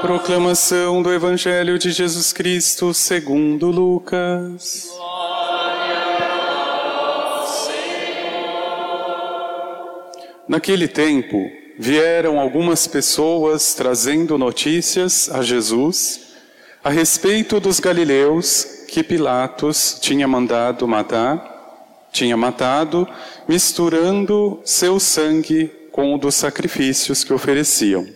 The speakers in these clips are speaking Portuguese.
Proclamação do Evangelho de Jesus Cristo segundo Lucas. Naquele tempo, vieram algumas pessoas trazendo notícias a Jesus a respeito dos galileus que Pilatos tinha mandado matar, tinha matado, misturando seu sangue com o dos sacrifícios que ofereciam.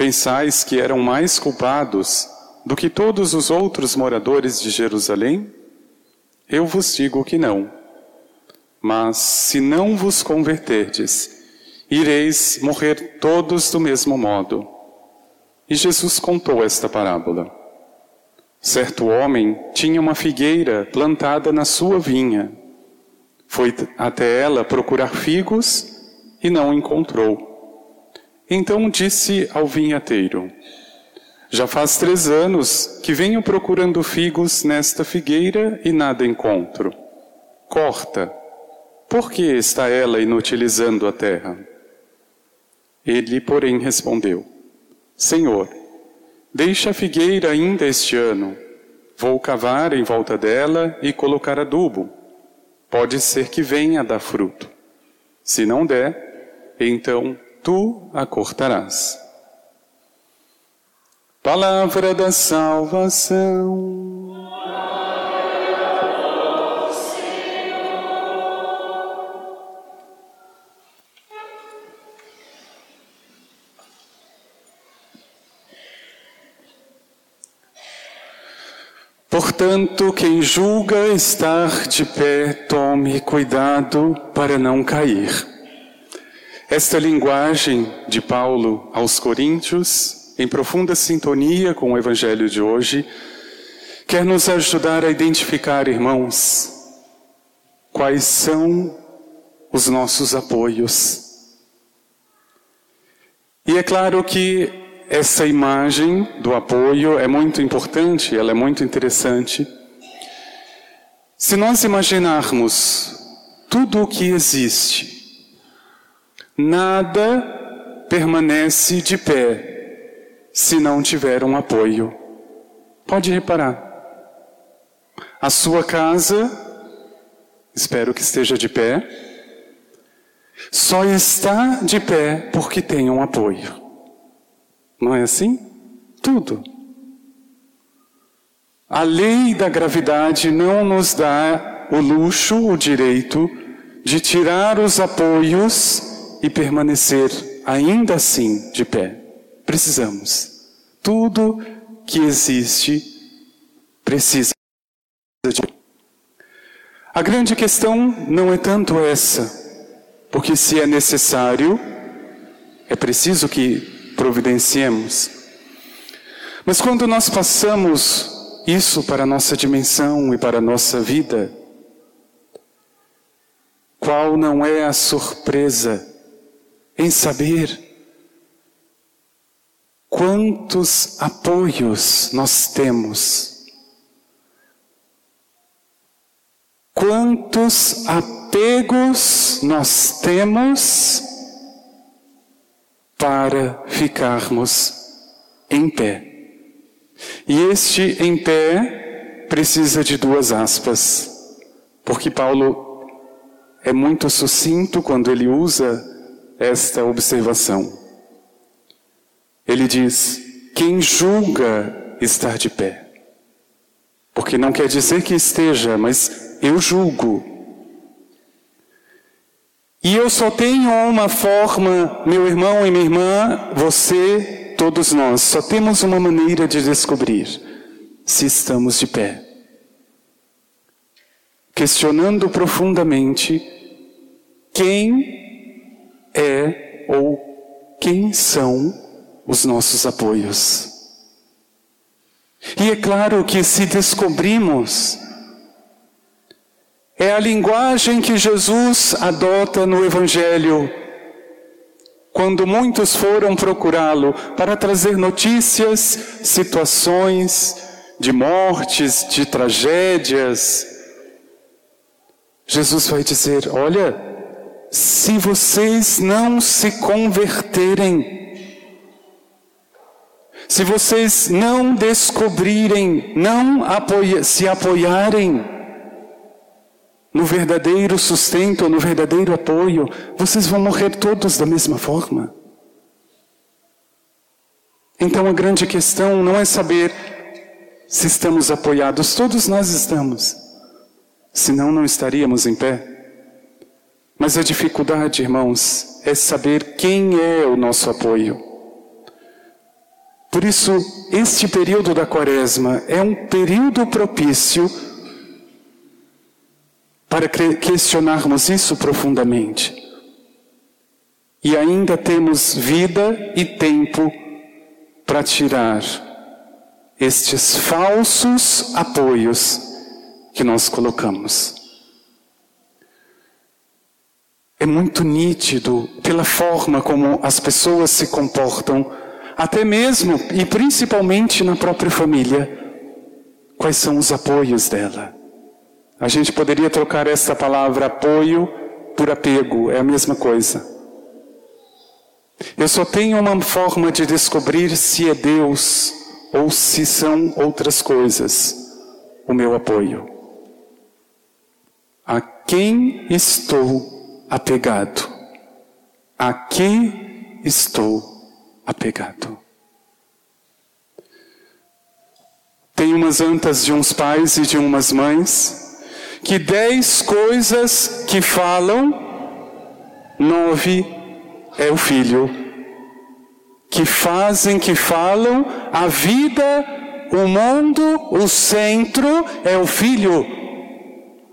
Pensais que eram mais culpados do que todos os outros moradores de Jerusalém? Eu vos digo que não. Mas se não vos converterdes, ireis morrer todos do mesmo modo. E Jesus contou esta parábola. Certo homem tinha uma figueira plantada na sua vinha. Foi até ela procurar figos e não encontrou. Então disse ao vinhateiro: Já faz três anos que venho procurando figos nesta figueira e nada encontro. Corta. Por que está ela inutilizando a terra? Ele, porém, respondeu: Senhor, deixa a figueira ainda este ano. Vou cavar em volta dela e colocar adubo. Pode ser que venha dar fruto. Se não der, então tu a cortarás. Palavra da salvação. Portanto, quem julga estar de pé, tome cuidado para não cair. Esta linguagem de Paulo aos Coríntios, em profunda sintonia com o Evangelho de hoje, quer nos ajudar a identificar, irmãos, quais são os nossos apoios. E é claro que essa imagem do apoio é muito importante, ela é muito interessante. Se nós imaginarmos tudo o que existe, Nada permanece de pé se não tiver um apoio. Pode reparar. A sua casa, espero que esteja de pé, só está de pé porque tem um apoio. Não é assim? Tudo. A lei da gravidade não nos dá o luxo, o direito de tirar os apoios e permanecer ainda assim de pé. Precisamos. Tudo que existe precisa de. A grande questão não é tanto essa, porque se é necessário, é preciso que providenciemos. Mas quando nós passamos isso para a nossa dimensão e para a nossa vida, qual não é a surpresa em saber quantos apoios nós temos, quantos apegos nós temos para ficarmos em pé. E este em pé precisa de duas aspas, porque Paulo é muito sucinto quando ele usa esta observação. Ele diz: quem julga estar de pé. Porque não quer dizer que esteja, mas eu julgo. E eu só tenho uma forma, meu irmão e minha irmã, você, todos nós, só temos uma maneira de descobrir se estamos de pé. Questionando profundamente quem é ou quem são os nossos apoios. E é claro que se descobrimos, é a linguagem que Jesus adota no Evangelho, quando muitos foram procurá-lo para trazer notícias, situações de mortes, de tragédias. Jesus vai dizer: Olha, se vocês não se converterem, se vocês não descobrirem, não apoia, se apoiarem no verdadeiro sustento, no verdadeiro apoio, vocês vão morrer todos da mesma forma. Então a grande questão não é saber se estamos apoiados, todos nós estamos, senão não estaríamos em pé. Mas a dificuldade, irmãos, é saber quem é o nosso apoio. Por isso, este período da quaresma é um período propício para questionarmos isso profundamente. E ainda temos vida e tempo para tirar estes falsos apoios que nós colocamos. É muito nítido pela forma como as pessoas se comportam, até mesmo e principalmente na própria família, quais são os apoios dela. A gente poderia trocar essa palavra apoio por apego, é a mesma coisa. Eu só tenho uma forma de descobrir se é Deus ou se são outras coisas o meu apoio. A quem estou apegado. A que estou apegado? Tem umas antas de uns pais e de umas mães que dez coisas que falam, nove é o filho. Que fazem, que falam, a vida, o mundo, o centro é o filho.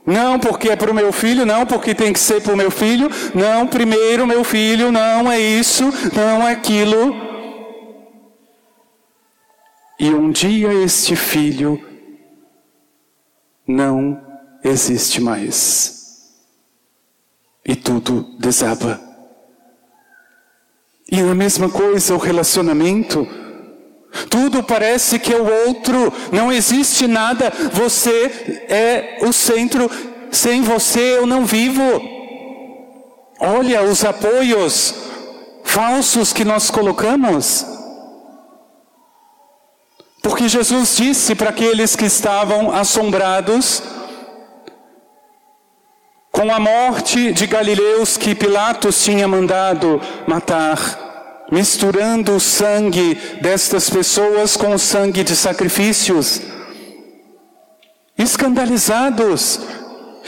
Não porque é para o meu filho, não porque tem que ser para o meu filho, não primeiro meu filho, não é isso, não é aquilo. E um dia este filho não existe mais. E tudo desaba. E a mesma coisa o relacionamento. Tudo parece que é o outro, não existe nada, você é o centro, sem você eu não vivo. Olha os apoios falsos que nós colocamos. Porque Jesus disse para aqueles que estavam assombrados com a morte de Galileus que Pilatos tinha mandado matar misturando o sangue destas pessoas com o sangue de sacrifícios, escandalizados.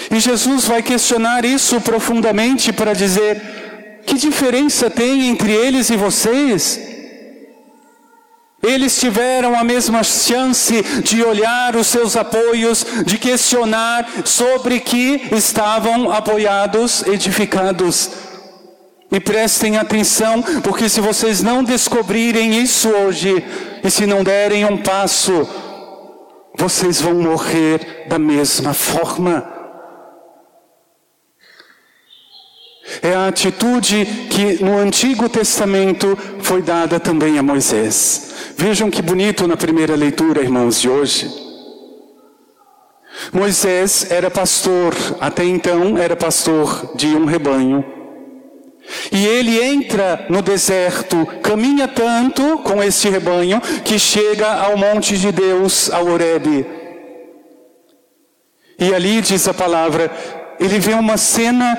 E Jesus vai questionar isso profundamente para dizer: que diferença tem entre eles e vocês? Eles tiveram a mesma chance de olhar os seus apoios, de questionar sobre que estavam apoiados, edificados. E prestem atenção, porque se vocês não descobrirem isso hoje, e se não derem um passo, vocês vão morrer da mesma forma. É a atitude que no Antigo Testamento foi dada também a Moisés. Vejam que bonito na primeira leitura, irmãos, de hoje. Moisés era pastor, até então era pastor de um rebanho. E ele entra no deserto, caminha tanto com este rebanho, que chega ao monte de Deus, ao Horebe. E ali diz a palavra, ele vê uma cena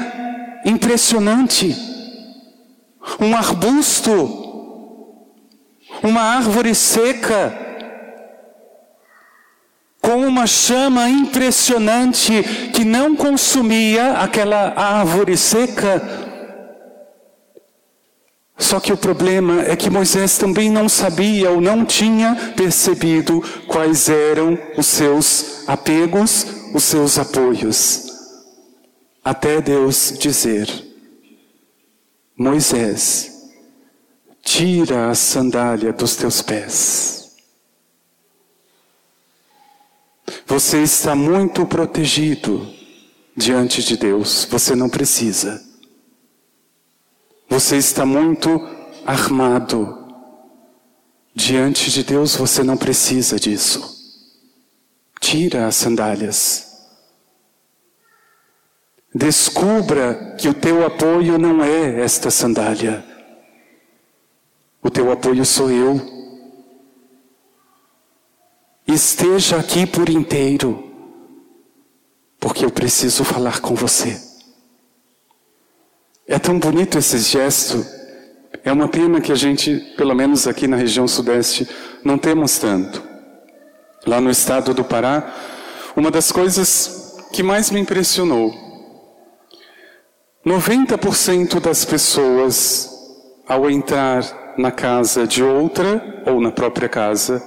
impressionante. Um arbusto, uma árvore seca, com uma chama impressionante que não consumia aquela árvore seca só que o problema é que Moisés também não sabia ou não tinha percebido quais eram os seus apegos, os seus apoios. Até Deus dizer: Moisés, tira a sandália dos teus pés. Você está muito protegido diante de Deus, você não precisa. Você está muito armado. Diante de Deus você não precisa disso. Tira as sandálias. Descubra que o teu apoio não é esta sandália. O teu apoio sou eu. Esteja aqui por inteiro, porque eu preciso falar com você. É tão bonito esse gesto. É uma pena que a gente, pelo menos aqui na região sudeste, não temos tanto. Lá no estado do Pará, uma das coisas que mais me impressionou: 90% das pessoas, ao entrar na casa de outra ou na própria casa,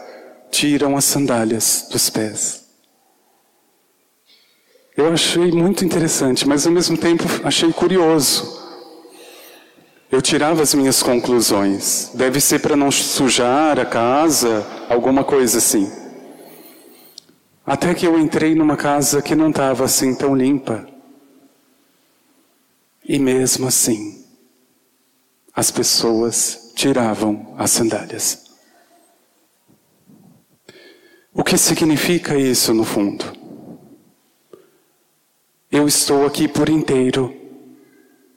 tiram as sandálias dos pés. Eu achei muito interessante, mas ao mesmo tempo achei curioso. Eu tirava as minhas conclusões. Deve ser para não sujar a casa, alguma coisa assim. Até que eu entrei numa casa que não estava assim tão limpa. E mesmo assim, as pessoas tiravam as sandálias. O que significa isso no fundo? Eu estou aqui por inteiro.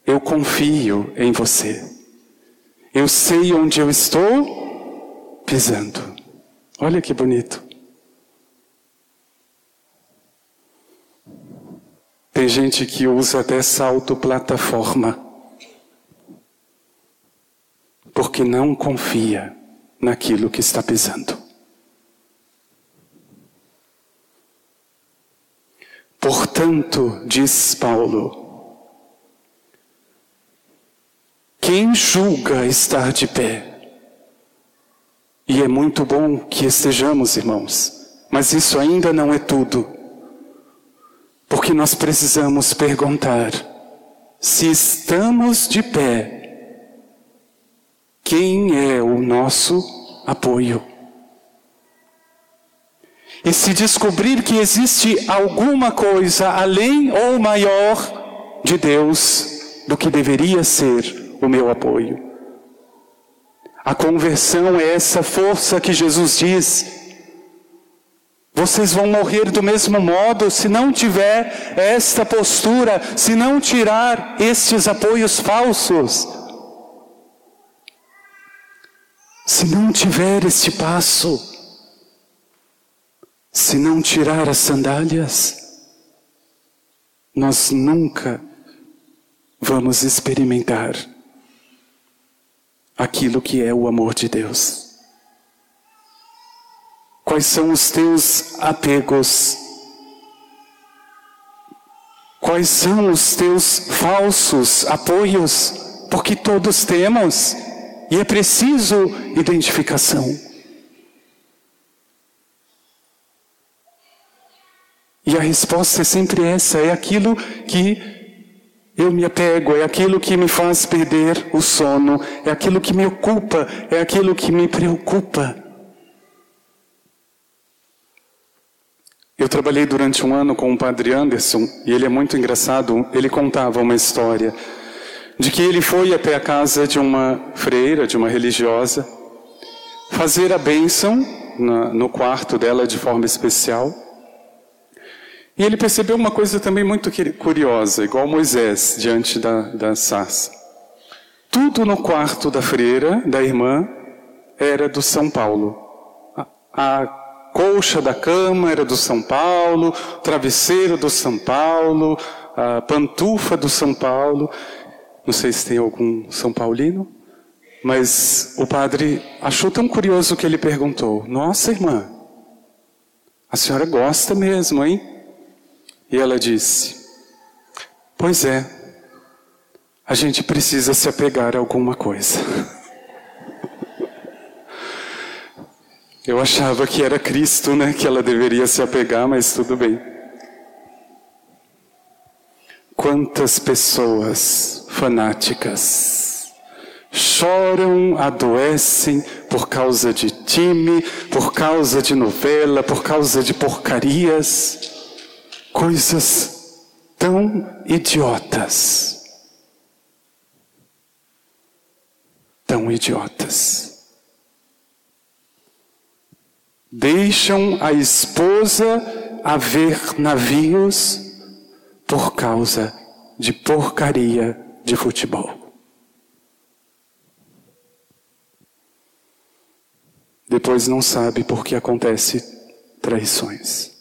Eu confio em você. Eu sei onde eu estou pisando. Olha que bonito. Tem gente que usa até salto plataforma porque não confia naquilo que está pisando. Portanto, diz Paulo, quem julga estar de pé? E é muito bom que estejamos, irmãos, mas isso ainda não é tudo. Porque nós precisamos perguntar se estamos de pé quem é o nosso apoio. E se descobrir que existe alguma coisa além ou maior de Deus do que deveria ser o meu apoio. A conversão é essa força que Jesus diz. Vocês vão morrer do mesmo modo se não tiver esta postura, se não tirar estes apoios falsos. Se não tiver este passo, se não tirar as sandálias, nós nunca vamos experimentar aquilo que é o amor de Deus. Quais são os teus apegos? Quais são os teus falsos apoios? Porque todos temos. E é preciso identificação. E a resposta é sempre essa: é aquilo que eu me apego, é aquilo que me faz perder o sono, é aquilo que me ocupa, é aquilo que me preocupa. Eu trabalhei durante um ano com o padre Anderson e ele é muito engraçado. Ele contava uma história de que ele foi até a casa de uma freira, de uma religiosa, fazer a bênção no quarto dela de forma especial. E ele percebeu uma coisa também muito curiosa, igual Moisés diante da, da sarça. Tudo no quarto da freira, da irmã, era do São Paulo. A, a colcha da cama era do São Paulo, travesseiro do São Paulo, a pantufa do São Paulo. Não sei se tem algum São Paulino, mas o padre achou tão curioso que ele perguntou: Nossa, irmã, a senhora gosta mesmo, hein? E ela disse: Pois é, a gente precisa se apegar a alguma coisa. Eu achava que era Cristo, né, que ela deveria se apegar, mas tudo bem. Quantas pessoas fanáticas choram, adoecem por causa de time, por causa de novela, por causa de porcarias, coisas tão idiotas. Tão idiotas. Deixam a esposa a ver navios por causa de porcaria de futebol. Depois não sabe por que acontece traições.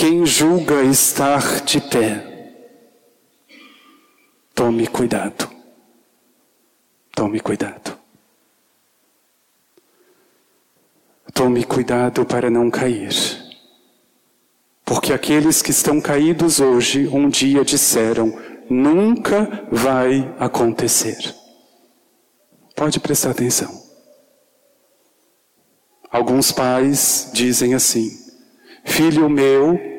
Quem julga estar de pé, tome cuidado. Tome cuidado. Tome cuidado para não cair. Porque aqueles que estão caídos hoje, um dia disseram: nunca vai acontecer. Pode prestar atenção. Alguns pais dizem assim: Filho meu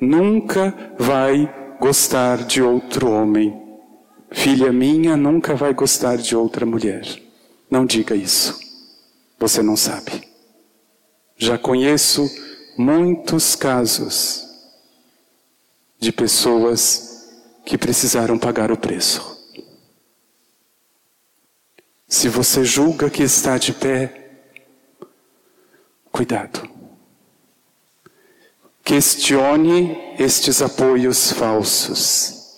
nunca vai gostar de outro homem. Filha minha nunca vai gostar de outra mulher. Não diga isso. Você não sabe. Já conheço muitos casos de pessoas que precisaram pagar o preço. Se você julga que está de pé, cuidado. Questione estes apoios falsos.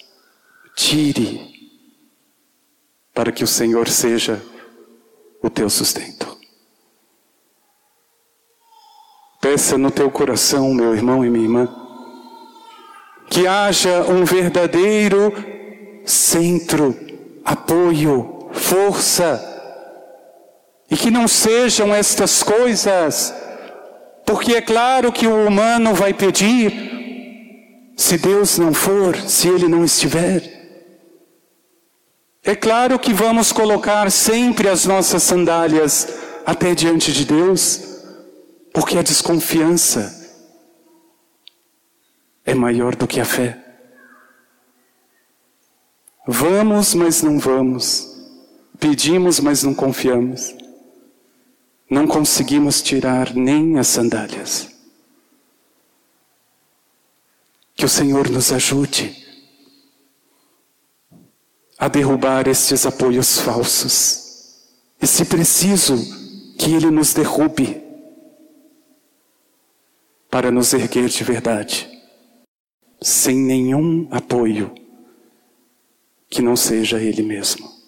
Tire para que o Senhor seja o teu sustento. Peça no teu coração, meu irmão e minha irmã, que haja um verdadeiro centro, apoio, força. E que não sejam estas coisas, porque é claro que o humano vai pedir, se Deus não for, se Ele não estiver. É claro que vamos colocar sempre as nossas sandálias até diante de Deus, porque a desconfiança é maior do que a fé. Vamos, mas não vamos. Pedimos, mas não confiamos. Não conseguimos tirar nem as sandálias. Que o Senhor nos ajude a derrubar estes apoios falsos. E se preciso, que Ele nos derrube para nos erguer de verdade, sem nenhum apoio que não seja Ele mesmo.